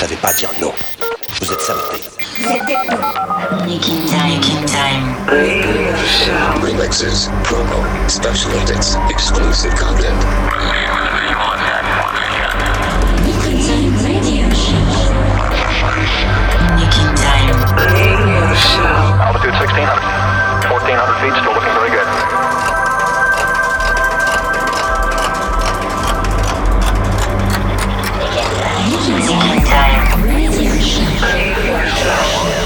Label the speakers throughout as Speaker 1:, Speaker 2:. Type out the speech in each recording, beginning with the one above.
Speaker 1: savez pas dire non. Vous êtes saboté.
Speaker 2: Vous. Nick In Time. Making time.
Speaker 3: Remixes, promo, special edits, exclusive content.
Speaker 2: Nick In Time radio show. Nick In Time radio show.
Speaker 4: Altitude 1600. 1400 feet, still looking very good.
Speaker 1: International.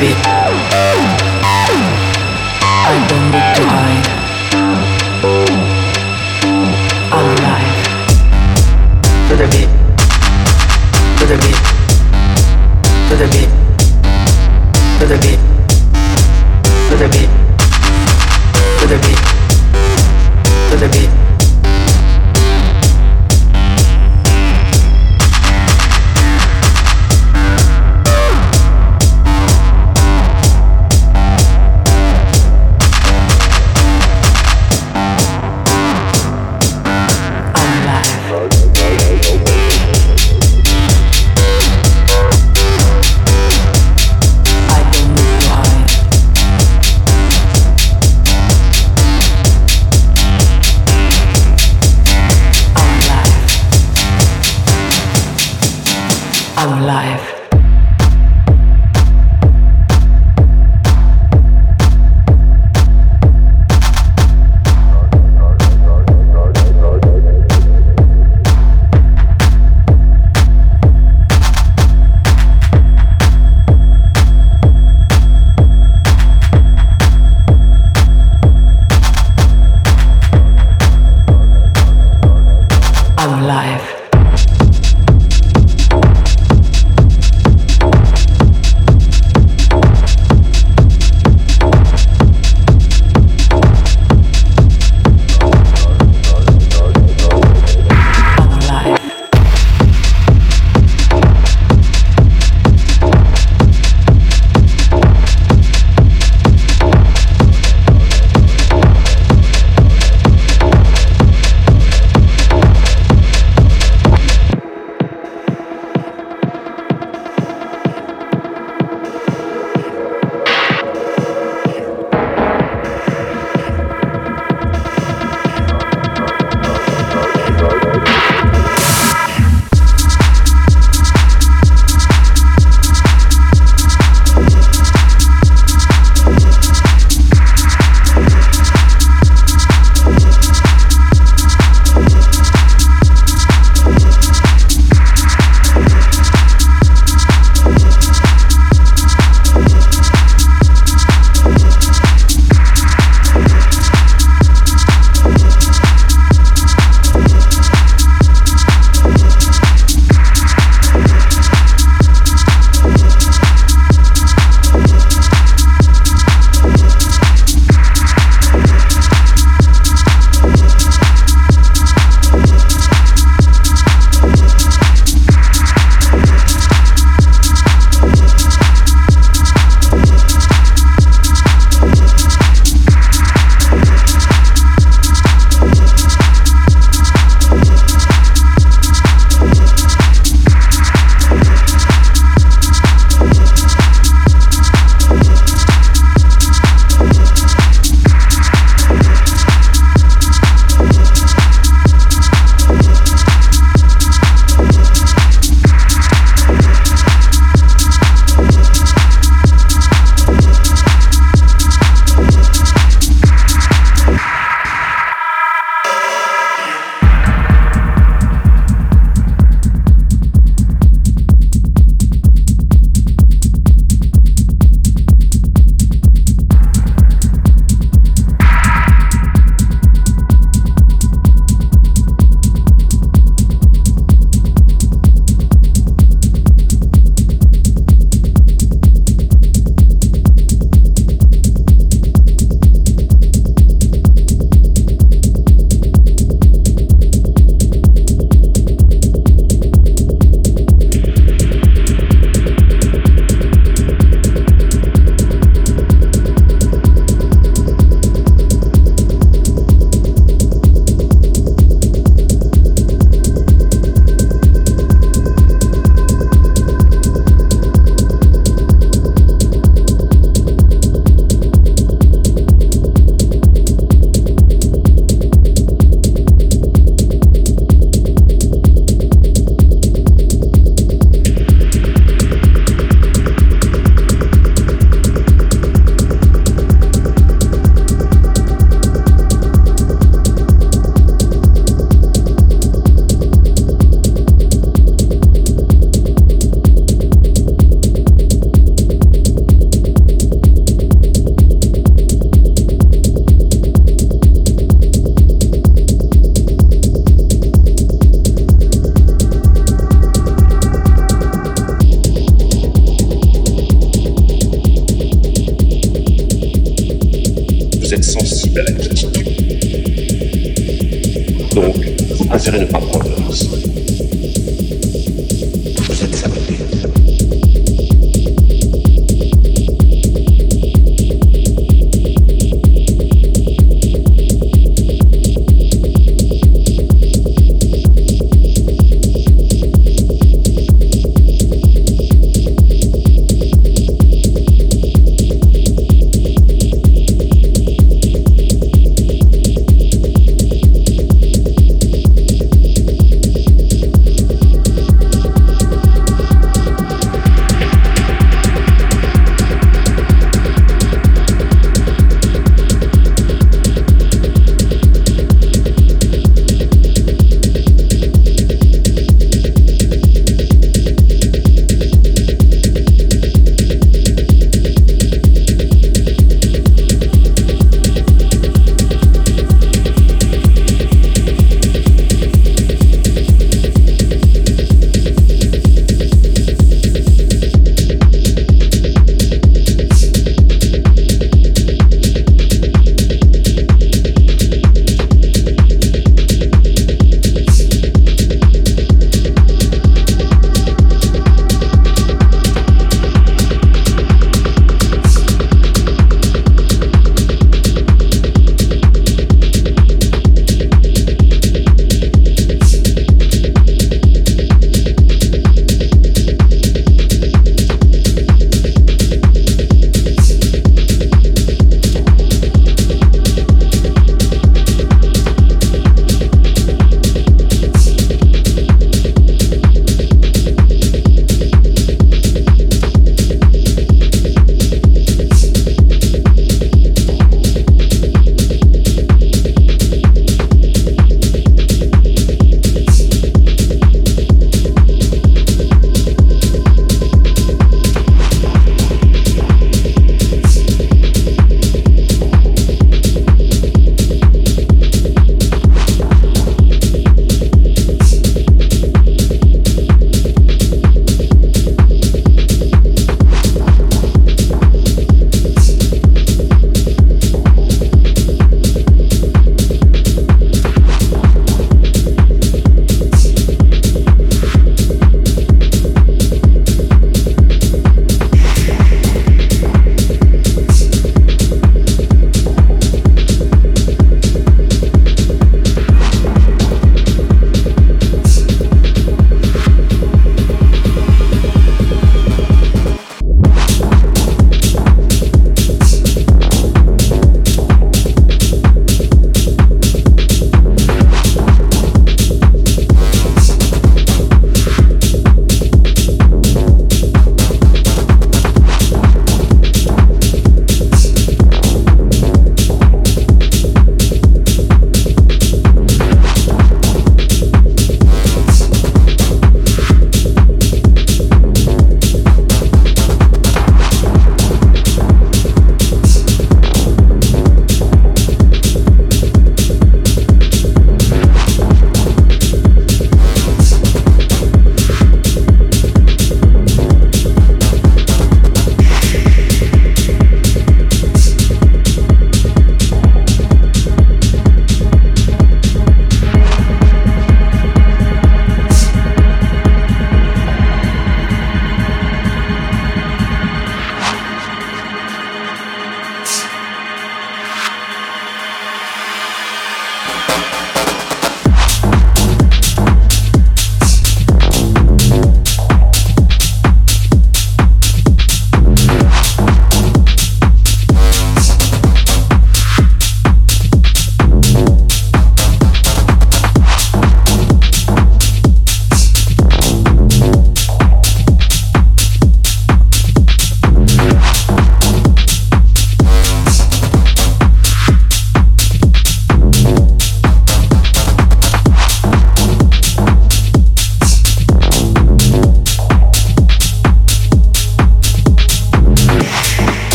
Speaker 1: bit.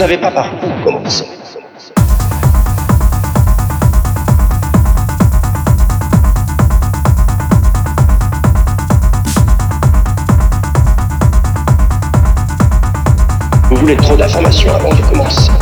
Speaker 1: Savez pas par où commencer. Vous voulez trop d'informations avant de commencer.